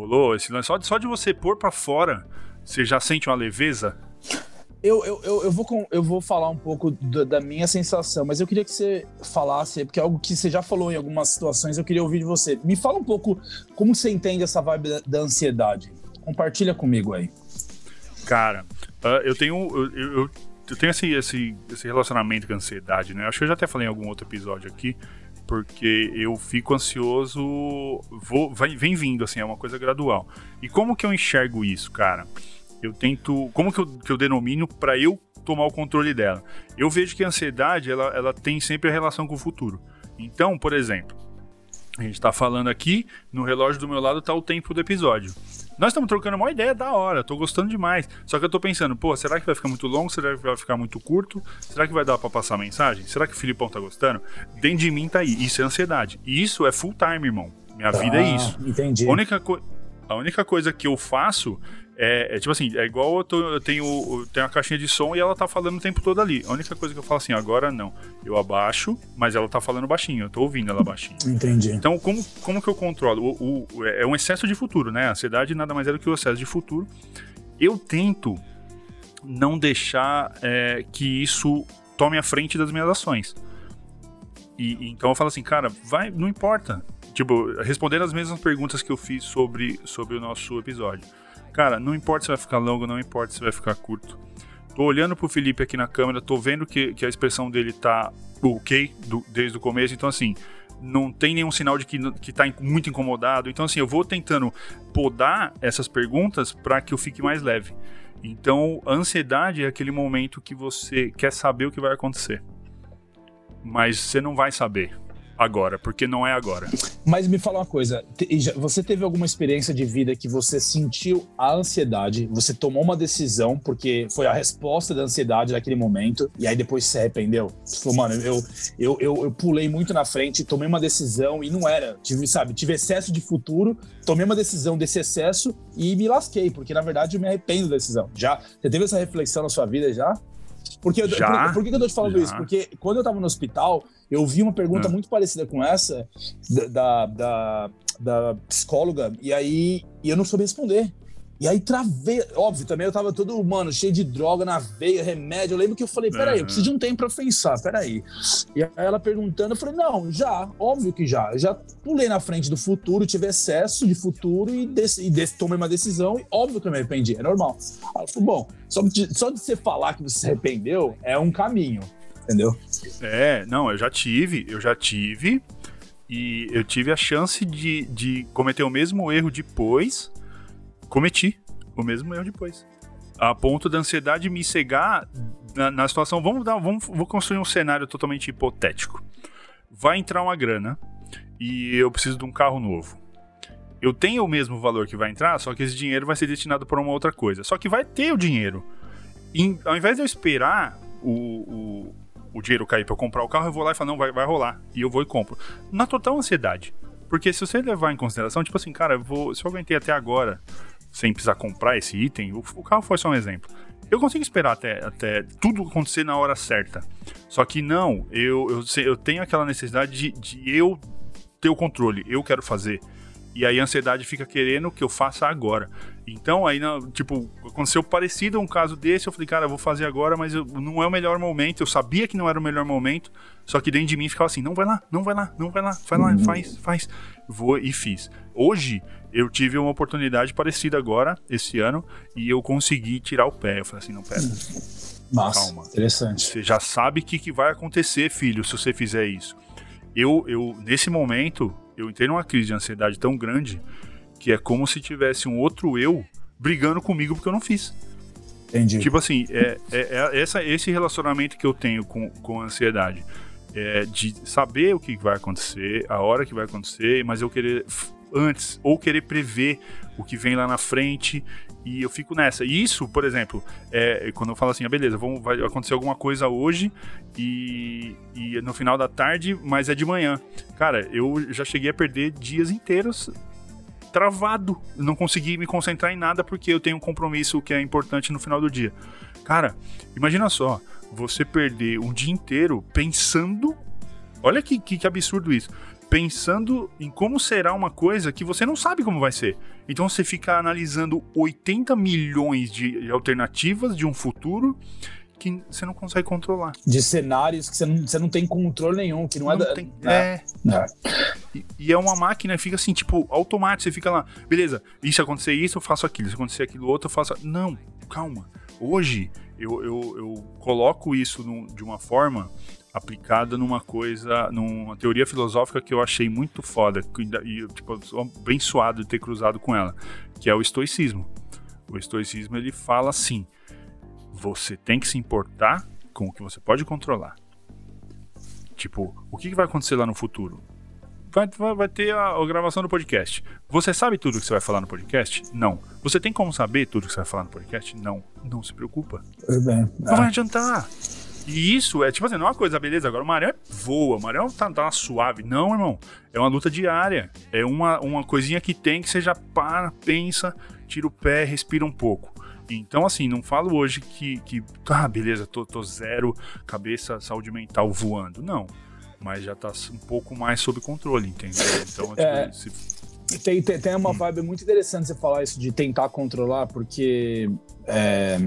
Rolou esse lance só de, só de você pôr para fora, você já sente uma leveza? Eu, eu, eu, eu, vou, eu vou falar um pouco da, da, minha sensação, mas eu queria que você falasse, porque é algo que você já falou em algumas situações, eu queria ouvir de você. Me fala um pouco como você entende essa vibe da, da ansiedade. Compartilha comigo aí. Cara, uh, eu tenho. Eu, eu, eu, tenho esse, esse, esse relacionamento com a ansiedade, né? Acho que eu já até falei em algum outro episódio aqui, porque eu fico ansioso, vou, vai, vem vindo, assim, é uma coisa gradual. E como que eu enxergo isso, cara? eu tento. Como que eu, que eu denomino para eu tomar o controle dela? Eu vejo que a ansiedade ela, ela tem sempre a relação com o futuro. Então, por exemplo, a gente está falando aqui, no relógio do meu lado está o tempo do episódio. Nós estamos trocando uma ideia da hora, tô gostando demais. Só que eu tô pensando, pô, será que vai ficar muito longo? Será que vai ficar muito curto? Será que vai dar para passar mensagem? Será que o Filipão tá gostando? Dentro de mim tá aí. Isso é ansiedade. E isso é full time, irmão. Minha vida é ah, isso. Entendi. A única, a única coisa que eu faço é, é, tipo assim, é igual eu, tô, eu tenho, eu tenho a caixinha de som e ela tá falando o tempo todo ali. A única coisa que eu falo assim, agora não. Eu abaixo, mas ela tá falando baixinho, eu tô ouvindo ela baixinho. Entendi. Então, como, como que eu controlo? O, o, é um excesso de futuro, né? A ansiedade nada mais é do que o excesso de futuro. Eu tento não deixar é, que isso tome a frente das minhas ações. E, então eu falo assim, cara, vai, não importa. Tipo, respondendo as mesmas perguntas que eu fiz sobre, sobre o nosso episódio. Cara, não importa se vai ficar longo, não importa se vai ficar curto. Tô olhando pro Felipe aqui na câmera, tô vendo que, que a expressão dele tá ok do, desde o começo, então assim, não tem nenhum sinal de que, que tá muito incomodado. Então, assim, eu vou tentando podar essas perguntas para que eu fique mais leve. Então, a ansiedade é aquele momento que você quer saber o que vai acontecer. Mas você não vai saber agora, porque não é agora. Mas me fala uma coisa, você teve alguma experiência de vida que você sentiu a ansiedade, você tomou uma decisão porque foi a resposta da ansiedade naquele momento e aí depois se arrependeu? Você falou, mano, eu, eu, eu, eu pulei muito na frente, tomei uma decisão e não era, tive, sabe, tive excesso de futuro, tomei uma decisão desse excesso e me lasquei, porque na verdade eu me arrependo da decisão. Já? Você teve essa reflexão na sua vida já? Porque, já, por, por, que eu tô te falando já. isso? Porque quando eu tava no hospital, eu vi uma pergunta é. muito parecida com essa da, da, da, psicóloga, e aí e eu não soube responder. E aí travei, óbvio, também eu tava todo, mano, cheio de droga na veia, remédio. Eu lembro que eu falei, peraí, eu preciso de um tempo pra pensar, peraí. E aí ela perguntando, eu falei, não, já, óbvio que já. Eu já pulei na frente do futuro, tive excesso de futuro e, e tomei uma decisão e óbvio que eu me arrependi, é normal. Ela falou, bom, só de, só de você falar que você se arrependeu é um caminho, entendeu? É, não, eu já tive, eu já tive e eu tive a chance de, de cometer o mesmo erro depois cometi o mesmo erro depois. A ponto da ansiedade me cegar na, na situação. Vamos dar, vamos, vou construir um cenário totalmente hipotético. Vai entrar uma grana e eu preciso de um carro novo. Eu tenho o mesmo valor que vai entrar, só que esse dinheiro vai ser destinado para uma outra coisa. Só que vai ter o dinheiro. E, ao invés de eu esperar o, o, o dinheiro cair para comprar o carro, eu vou lá e falo, não, vai, vai rolar. E eu vou e compro. Na total ansiedade. Porque se você levar em consideração, tipo assim, cara, eu vou, se eu aguentei até agora sem precisar comprar esse item, o, o carro foi só um exemplo. Eu consigo esperar até, até tudo acontecer na hora certa. Só que não, eu, eu, eu tenho aquela necessidade de, de eu ter o controle, eu quero fazer. E aí a ansiedade fica querendo que eu faça agora. Então, aí, tipo, aconteceu parecido um caso desse. Eu falei, cara, eu vou fazer agora, mas eu, não é o melhor momento. Eu sabia que não era o melhor momento. Só que dentro de mim ficava assim: não vai lá, não vai lá, não vai lá, vai lá, faz, faz. Vou e fiz. Hoje, eu tive uma oportunidade parecida agora, esse ano, e eu consegui tirar o pé. Eu falei assim: não, pera. Nossa, Calma. interessante. Você já sabe o que, que vai acontecer, filho, se você fizer isso. Eu, eu, nesse momento, eu entrei numa crise de ansiedade tão grande que é como se tivesse um outro eu brigando comigo porque eu não fiz. Entendi. Tipo assim, é, é, é essa, esse relacionamento que eu tenho com, com a ansiedade. É de saber o que vai acontecer, a hora que vai acontecer, mas eu querer antes, ou querer prever o que vem lá na frente, e eu fico nessa. E isso, por exemplo, é quando eu falo assim, ah, beleza, vamos, vai acontecer alguma coisa hoje e, e no final da tarde, mas é de manhã. Cara, eu já cheguei a perder dias inteiros travado, não consegui me concentrar em nada porque eu tenho um compromisso que é importante no final do dia. Cara, imagina só, você perder um dia inteiro pensando. Olha que, que, que absurdo isso pensando em como será uma coisa que você não sabe como vai ser. Então você fica analisando 80 milhões de alternativas de um futuro que você não consegue controlar. De cenários que você não, você não tem controle nenhum, que não, é não é da. Tem, é. é. E, e, é uma máquina, fica assim, tipo, automático. Você fica lá, beleza, isso acontecer isso, eu faço aquilo. Se acontecer aquilo outro, eu faço. Não, calma. Hoje eu, eu, eu coloco isso num, de uma forma aplicada numa coisa, numa teoria filosófica que eu achei muito foda e tipo, sou abençoado de ter cruzado com ela, que é o estoicismo. O estoicismo ele fala assim: você tem que se importar com o que você pode controlar. Tipo, o que vai acontecer lá no futuro? Vai, vai, vai ter a, a, gravação do podcast. Você sabe tudo que você vai falar no podcast? Não. Você tem como saber tudo que você vai falar no podcast? Não. Não se preocupa. Bem, não vai adiantar. E isso é tipo assim, não é uma coisa, beleza, agora o Marão voa, o Marão tá, tá suave. Não, irmão. É uma luta diária. É uma, uma coisinha que tem que você já para, pensa, tira o pé, respira um pouco. Então, assim, não falo hoje que, que ah, beleza, tô, tô zero, cabeça, saúde mental voando. Não. Mas já tá um pouco mais sob controle, entendeu? Então, é, tipo, se... Tem, tem, tem, uma hum. vibe muito interessante você falar isso de tentar controlar, porque é,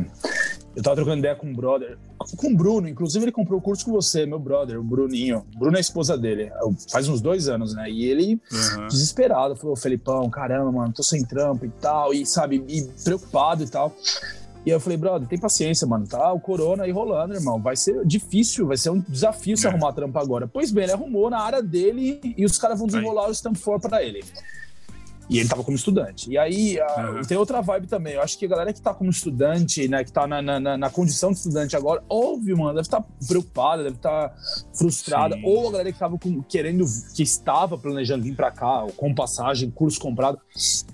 eu tava trocando ideia com um brother, com o Bruno, inclusive ele comprou o curso com você, meu brother, o Bruninho. O Bruno é a esposa dele, faz uns dois anos, né? E ele, uhum. desesperado, falou: Felipão, caramba, mano, tô sem trampo e tal, e sabe, e preocupado e tal. E aí eu falei, brother, tem paciência, mano. Tá o corona aí rolando, irmão. Vai ser difícil, vai ser um desafio se é. arrumar trampo agora. Pois bem, ele arrumou na área dele e os caras vão desenrolar aí. o Stamp for pra ele. E ele tava como estudante. E aí a, uhum. tem outra vibe também. Eu acho que a galera que tá como estudante, né, que tá na, na, na condição de estudante agora, óbvio, mano, deve estar tá preocupada, deve estar tá frustrada. Sim. Ou a galera que tava com, querendo, que estava planejando vir pra cá, com passagem, curso comprado.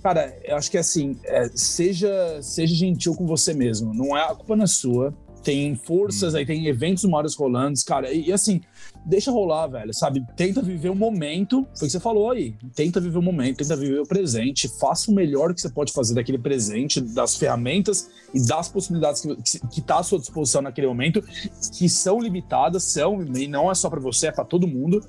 Cara, eu acho que assim, é, seja, seja gentil com você mesmo. Não é a culpa na é sua tem forças, aí tem eventos maiores rolando, cara. E, e, assim, deixa rolar, velho, sabe? Tenta viver o momento, foi o que você falou aí. Tenta viver o momento, tenta viver o presente, faça o melhor que você pode fazer daquele presente, das ferramentas e das possibilidades que, que, que tá à sua disposição naquele momento, que são limitadas, são, e não é só para você, é para todo mundo.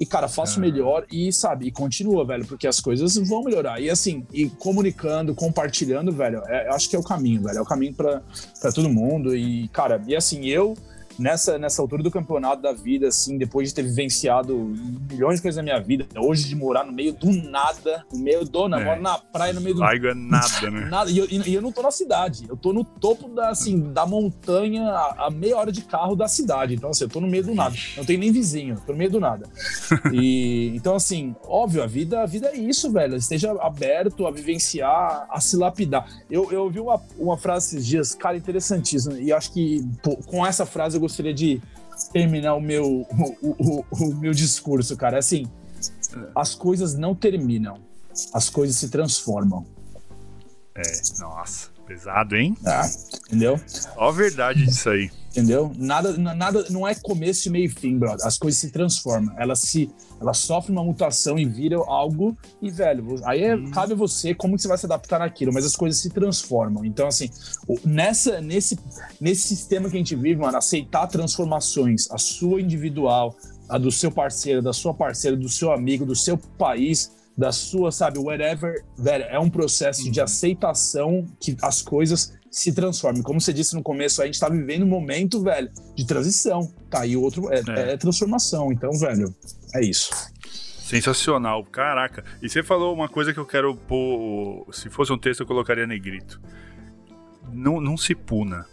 E, cara, faça o melhor e, sabe, e continua, velho, porque as coisas vão melhorar. E, assim, e comunicando, compartilhando, velho, é, eu acho que é o caminho, velho. É o caminho para todo mundo. E, cara, e assim, eu nessa, nessa altura do campeonato da vida, assim, depois de ter vivenciado milhões de coisas na minha vida, hoje de morar no meio do nada, no meio do, é. moro na praia, no meio do... Laigo é nada, né? Nada, e eu, e eu não tô na cidade, eu tô no topo da, assim, da montanha, a, a, meia hora de carro da cidade, então assim, eu tô no meio do nada, não tenho nem vizinho, tô no meio do nada. E, então assim, óbvio, a vida, a vida é isso, velho, esteja aberto a vivenciar, a se lapidar. Eu, eu ouvi uma, uma frase esses dias, cara, interessantíssima, e acho que pô, com essa frase eu gostaria de terminar o meu, o, o, o meu discurso, cara. Assim, as coisas não terminam, as coisas se transformam. É, nossa, pesado, hein? Ah, entendeu? Ó a verdade disso aí. Entendeu? Nada, nada, não é começo, meio e fim, brother. As coisas se transformam. Elas se, elas sofrem uma mutação e viram algo e velho. Aí é, hum. cabe você como você vai se adaptar naquilo, mas as coisas se transformam. Então assim, nessa, nesse, nesse sistema que a gente vive, mano, aceitar transformações, a sua individual, a do seu parceiro, da sua parceira, do seu amigo, do seu país, da sua, sabe, whatever, velho, é um processo Uhum. de aceitação que as coisas se transformem. Como você disse no começo, a gente tá vivendo um momento, velho, de transição, tá? E outro é, É. é transformação. Então, velho, é isso. Sensacional, caraca. E você falou uma coisa que eu quero pôr. Se fosse um texto, eu colocaria negrito. Não, não se puna.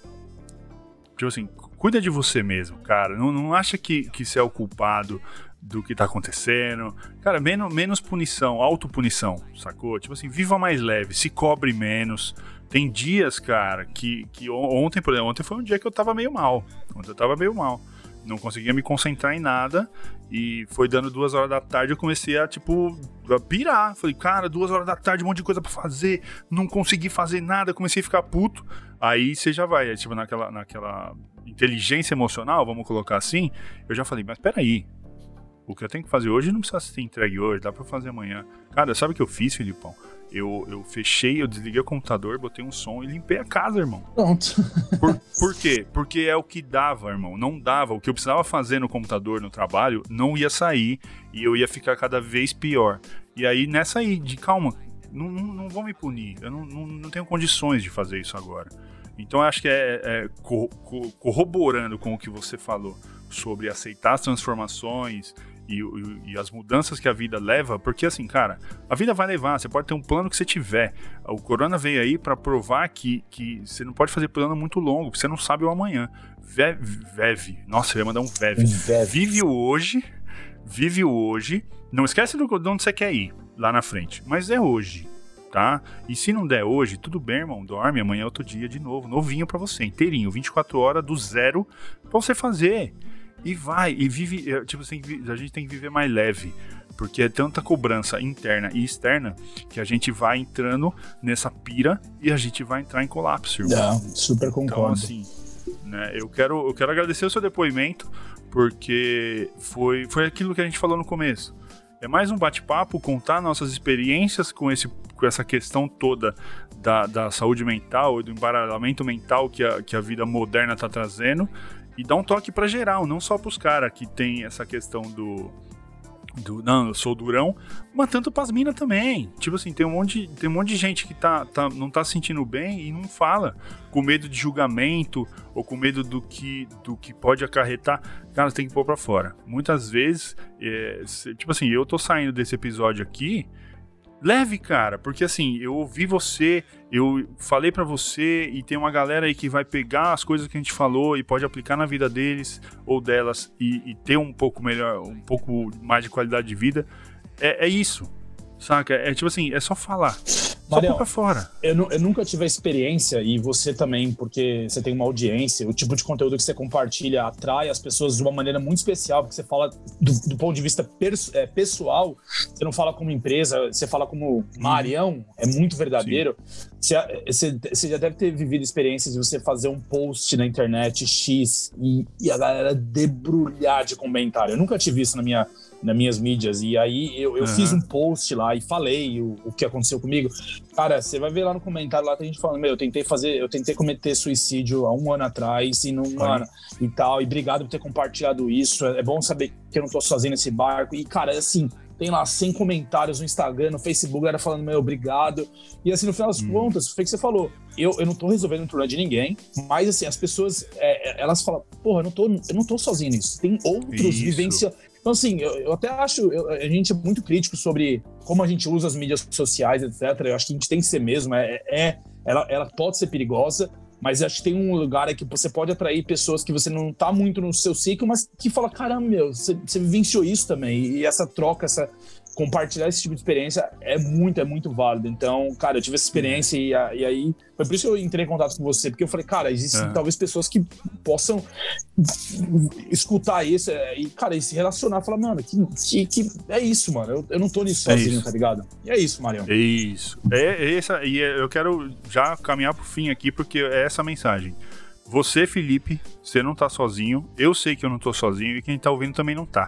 Tipo assim, cuida de você mesmo, cara. Não, não acha que, que você é o culpado do que tá acontecendo. Cara, menos, menos punição, autopunição, sacou? Tipo assim, viva mais leve, se cobre menos. Tem dias, cara, que, que on- ontem, por exemplo, ontem foi um dia que eu tava meio mal. Ontem eu tava meio mal. Não conseguia me concentrar em nada. E foi dando duas horas da tarde, eu comecei a, tipo, a pirar. Falei, cara, duas horas da tarde, um monte de coisa pra fazer. Não consegui fazer nada, comecei a ficar puto. Aí você já vai, tipo, naquela, naquela inteligência emocional, vamos colocar assim. Eu já falei, mas peraí. O que eu tenho que fazer hoje não precisa ser entregue hoje, dá pra eu fazer amanhã. Cara, sabe o que eu fiz, Filipão? Eu, eu fechei, eu desliguei o computador, botei um som e limpei a casa, irmão. Pronto. Por, por quê? Porque é o que dava, irmão. Não dava. O que eu precisava fazer no computador, no trabalho, não ia sair e eu ia ficar cada vez pior. E aí, nessa aí, de calma, não, não, não vão me punir. Eu não, não, não tenho condições de fazer isso agora. Então, eu acho que é, é co- co- corroborando com o que você falou sobre aceitar as transformações e, e- e as mudanças que a vida leva, porque assim, cara, a vida vai levar, você pode ter um plano que você tiver. O corona veio aí pra provar que, que você não pode fazer plano muito longo, porque você não sabe o amanhã. Ve- Veve, nossa, eu ia mandar um veve. Veve. Vive o hoje, vive o hoje. Não esquece do, de onde você quer ir lá na frente, mas é hoje, tá? E se não der hoje, tudo bem, irmão, dorme, amanhã é outro dia de novo, novinho pra você, inteirinho, 24 horas do zero pra você fazer. E vai, e vive, é, tipo assim, a gente tem que viver mais leve, porque é tanta cobrança interna e externa que a gente vai entrando nessa pira e a gente vai entrar em colapso, irmão. Não, super Então, concordo. assim, né, eu, quero, eu quero agradecer o seu depoimento, porque foi, foi aquilo que a gente falou no começo. É mais um bate-papo, contar nossas experiências com, esse, com essa questão toda da, da saúde mental e do embaralhamento mental que a, que a vida moderna está trazendo e dar um toque para geral, não só para os caras que tem essa questão do, do não, eu sou durão, mas tanto pras minas também. Tipo assim, tem um monte, tem um monte de gente que tá, tá, não tá se sentindo bem e não fala, com medo de julgamento ou com medo do que, do que pode acarretar. Cara, você tem que pôr pra fora. Muitas vezes, é, tipo assim, eu tô saindo desse episódio aqui. Leve, cara, porque assim, eu ouvi você, eu falei pra você e tem uma galera aí que vai pegar as coisas que a gente falou e pode aplicar na vida deles ou delas e, e ter um pouco melhor, um pouco mais de qualidade de vida. É, é isso, saca? É tipo assim, é só falar. Só Marião, pôr pra fora. Eu, eu nunca tive a experiência, e você também, porque você tem uma audiência, o tipo de conteúdo que você compartilha atrai as pessoas de uma maneira muito especial, porque você fala do, do ponto de vista é, pessoal, você não fala como empresa, você fala como Marião, é muito verdadeiro. Você, você- você já deve ter vivido experiências de você fazer um post na internet X e, e a galera debrulhar de comentário. Eu nunca tive isso na minha, nas minhas mídias, e aí eu, eu Aham. fiz um post lá e falei o, o que aconteceu comigo. Cara, você vai ver lá no comentário, lá tem gente falando, meu, eu tentei fazer, eu tentei cometer suicídio há um ano atrás e não, mano, e tal, e obrigado por ter compartilhado isso. É bom saber que eu não tô sozinho nesse barco. E, cara, assim, tem lá 100 comentários no Instagram, no Facebook, galera falando, meu, obrigado. E assim, no final das Hum. contas, foi o que você falou. Eu, eu não tô resolvendo o problema de ninguém, mas assim, as pessoas, é, é, elas falam, porra, eu não, tô, eu não tô sozinho nisso. Tem outros vivenciando. Então, assim, eu, eu até acho, eu- a gente é muito crítico sobre como a gente usa as mídias sociais, etc. Eu acho que a gente tem que ser mesmo. É, é- ela, ela pode ser perigosa, mas acho que tem um lugar que você pode atrair pessoas que você não tá muito no seu ciclo, mas que fala, caramba, meu, você, você vivenciou isso também. E essa troca, essa compartilhar esse tipo de experiência é muito, é muito válido. Então, cara, eu tive essa experiência e, e aí foi por isso que eu entrei em contato com você, porque eu falei, cara, existem Aham. talvez pessoas que possam escutar isso é, e, cara, e se relacionar, falar, mano, que, que, que é isso, mano. Eu, eu não tô nisso É sozinho, isso. tá ligado? E é isso, Marião. É isso. É, é essa, e é- eu quero já caminhar pro fim aqui, porque é essa a mensagem. Você, Felipe, você não tá sozinho. Eu sei que eu não tô sozinho e quem tá ouvindo também não tá.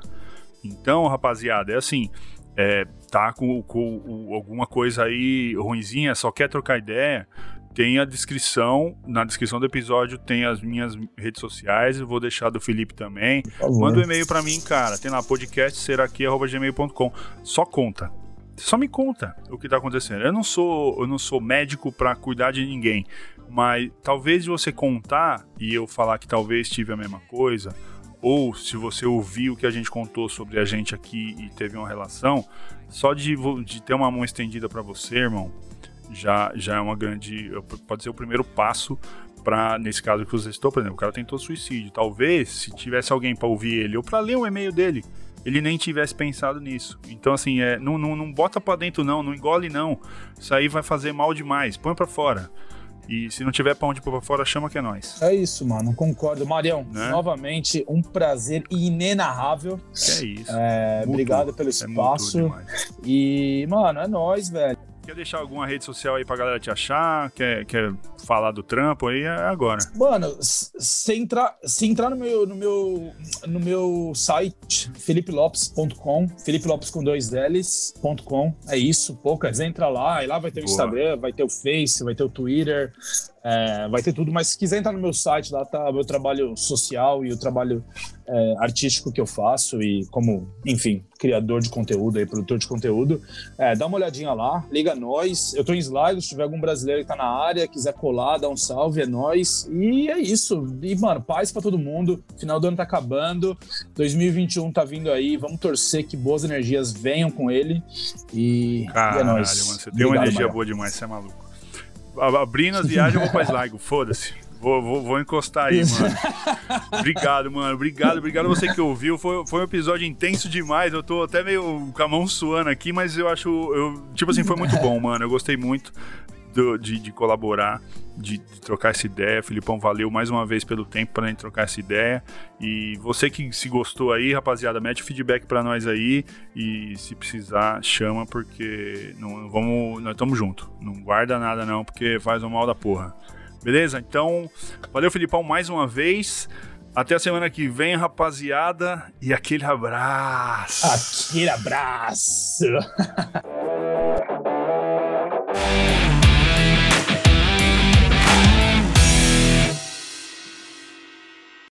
Então, rapaziada, é assim. É, tá com, com o- alguma coisa aí ruinzinha, só quer trocar ideia, tem a descrição, na descrição do episódio tem as minhas redes sociais, eu vou deixar do Felipe também. Manda um e-mail pra mim, cara. Tem lá podcast seraqui@gmail.com. Só conta. só me conta o que tá acontecendo. Eu não sou, eu não sou médico para cuidar de ninguém, mas talvez você contar e eu falar que talvez tive a mesma coisa, ou se você ouviu o que a gente contou sobre a gente aqui e teve uma relação, só de, de ter uma mão estendida para você, irmão, já, já é uma grande. Pode ser o primeiro passo para nesse caso que você citou, por exemplo, o cara tentou suicídio. Talvez, se tivesse alguém para ouvir ele ou para ler um e-mail dele, ele nem tivesse pensado nisso. Então, assim, é, não, não, não bota para dentro, não, não engole, não. Isso aí vai fazer mal demais. Põe para fora. E se não tiver pra onde pôr pra fora, chama que é nós. É isso, mano. Concordo. Marião, né? novamente, um prazer inenarrável. Que é isso. É, obrigado pelo é espaço. É e, mano, é nós, velho. Quer deixar alguma rede social aí pra galera te achar? Quer, quer falar do trampo aí? É agora. Mano, se entrar, se entrar no, meu, no, meu, no meu site, felipelopes.com, Felipe Lopes com dois L's.com, é isso, poucas. Entra lá, e lá vai ter o Boa. Instagram, vai ter o Face, vai ter o Twitter, é, vai ter tudo, mas se quiser entrar no meu site, lá tá o meu trabalho social e o trabalho é, artístico que eu faço e como, enfim, criador de conteúdo, aí, produtor de conteúdo. É, dá uma olhadinha lá, liga nós. Eu tô em slide, se tiver algum brasileiro que tá na área, quiser colar, dá um salve, é nós. E é isso. E, mano, paz para todo mundo. Final do ano tá acabando, 2021 tá vindo aí. Vamos torcer que boas energias venham com ele. E, Caralho, e é nóis. Mano, você Obrigado, tem uma energia boa demais, você é maluco abrindo as viagens, eu vou pra Sligo, foda-se. Vou, vou, vou, encostar aí, mano. obrigado, mano. Obrigado, obrigado você que ouviu. Foi, foi um episódio intenso demais. Eu tô até meio com a mão suando aqui, mas eu acho. Eu, tipo assim, foi muito bom, mano. Eu gostei muito do, de, de, colaborar, de, de, trocar essa ideia. Filipão, valeu mais uma vez pelo tempo pra gente trocar essa ideia. E você que se gostou aí, rapaziada, mete feedback pra nós aí. E se precisar, chama, porque não, vamos, nós estamos juntos. Não guarda nada, não, porque faz um mal da porra. Beleza? Então, valeu, Filipão, mais uma vez. Até a semana que vem, rapaziada. E aquele abraço. Aquele abraço.